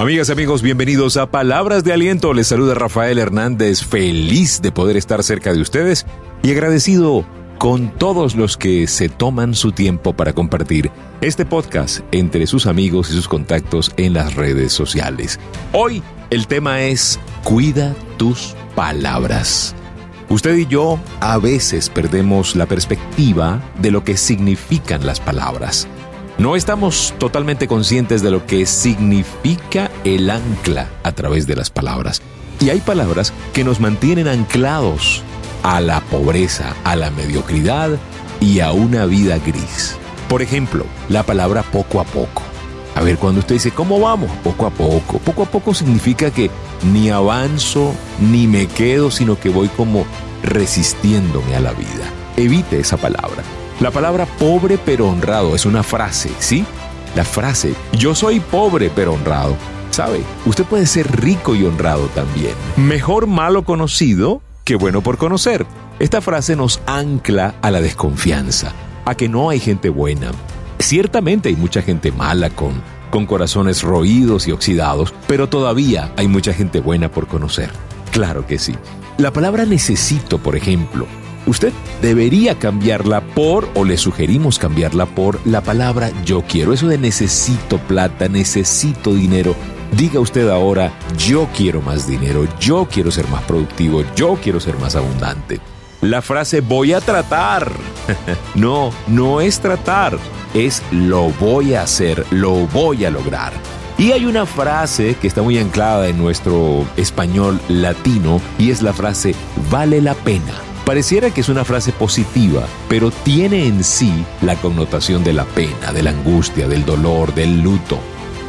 Amigas, amigos, bienvenidos a Palabras de Aliento. Les saluda Rafael Hernández, feliz de poder estar cerca de ustedes y agradecido con todos los que se toman su tiempo para compartir este podcast entre sus amigos y sus contactos en las redes sociales. Hoy el tema es Cuida tus palabras. Usted y yo a veces perdemos la perspectiva de lo que significan las palabras. No estamos totalmente conscientes de lo que significa el ancla a través de las palabras. Y hay palabras que nos mantienen anclados a la pobreza, a la mediocridad y a una vida gris. Por ejemplo, la palabra poco a poco. A ver, cuando usted dice, ¿cómo vamos? Poco a poco. Poco a poco significa que ni avanzo, ni me quedo, sino que voy como resistiéndome a la vida. Evite esa palabra. La palabra pobre pero honrado es una frase, ¿sí? La frase, yo soy pobre pero honrado. ¿Sabe? Usted puede ser rico y honrado también. Mejor malo conocido que bueno por conocer. Esta frase nos ancla a la desconfianza, a que no hay gente buena. Ciertamente hay mucha gente mala con, con corazones roídos y oxidados, pero todavía hay mucha gente buena por conocer. Claro que sí. La palabra necesito, por ejemplo, Usted debería cambiarla por, o le sugerimos cambiarla por, la palabra yo quiero. Eso de necesito plata, necesito dinero. Diga usted ahora, yo quiero más dinero, yo quiero ser más productivo, yo quiero ser más abundante. La frase voy a tratar. no, no es tratar, es lo voy a hacer, lo voy a lograr. Y hay una frase que está muy anclada en nuestro español latino y es la frase vale la pena. Pareciera que es una frase positiva, pero tiene en sí la connotación de la pena, de la angustia, del dolor, del luto.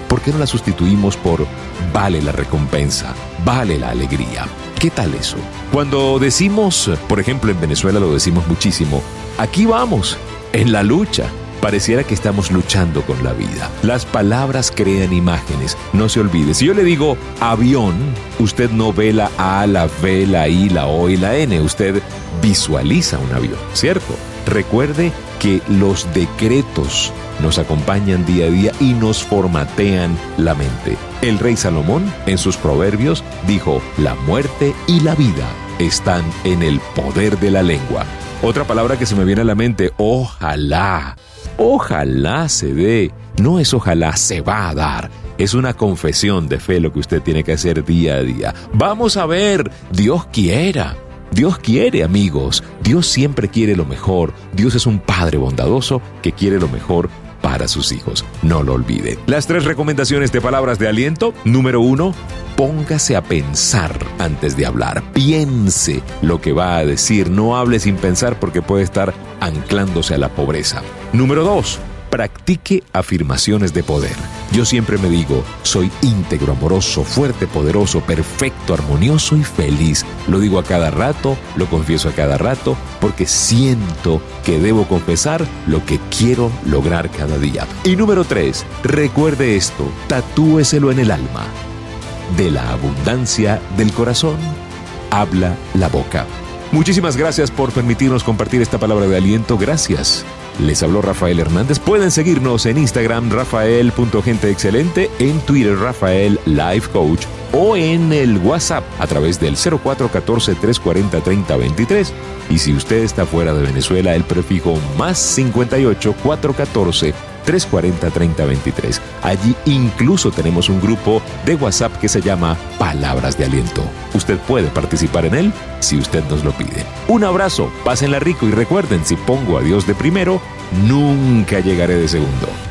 ¿Por qué no la sustituimos por vale la recompensa, vale la alegría? ¿Qué tal eso? Cuando decimos, por ejemplo en Venezuela lo decimos muchísimo, aquí vamos, en la lucha, pareciera que estamos luchando con la vida. Las palabras crean imágenes, no se olvide. Si yo le digo avión, usted no ve la A, la V, la I, la O y la N, usted visualiza un avión, ¿cierto? Recuerde que los decretos nos acompañan día a día y nos formatean la mente. El rey Salomón, en sus proverbios, dijo, la muerte y la vida están en el poder de la lengua. Otra palabra que se me viene a la mente, ojalá. Ojalá se dé. No es ojalá, se va a dar. Es una confesión de fe lo que usted tiene que hacer día a día. Vamos a ver, Dios quiera. Dios quiere amigos, Dios siempre quiere lo mejor, Dios es un Padre bondadoso que quiere lo mejor para sus hijos. No lo olvide. Las tres recomendaciones de palabras de aliento. Número uno, póngase a pensar antes de hablar. Piense lo que va a decir. No hable sin pensar porque puede estar anclándose a la pobreza. Número dos, practique afirmaciones de poder. Yo siempre me digo, soy íntegro, amoroso, fuerte, poderoso, perfecto, armonioso y feliz. Lo digo a cada rato, lo confieso a cada rato, porque siento que debo confesar lo que quiero lograr cada día. Y número tres, recuerde esto, tatúeselo en el alma. De la abundancia del corazón, habla la boca. Muchísimas gracias por permitirnos compartir esta palabra de aliento. Gracias. Les habló Rafael Hernández. Pueden seguirnos en Instagram rafael.genteexcelente, en Twitter Rafael Life Coach o en el WhatsApp a través del 0414-340-3023. Y si usted está fuera de Venezuela, el prefijo más 58 414 340-3023. Allí incluso tenemos un grupo de WhatsApp que se llama Palabras de Aliento. Usted puede participar en él si usted nos lo pide. Un abrazo, pásenla rico y recuerden, si pongo a Dios de primero, nunca llegaré de segundo.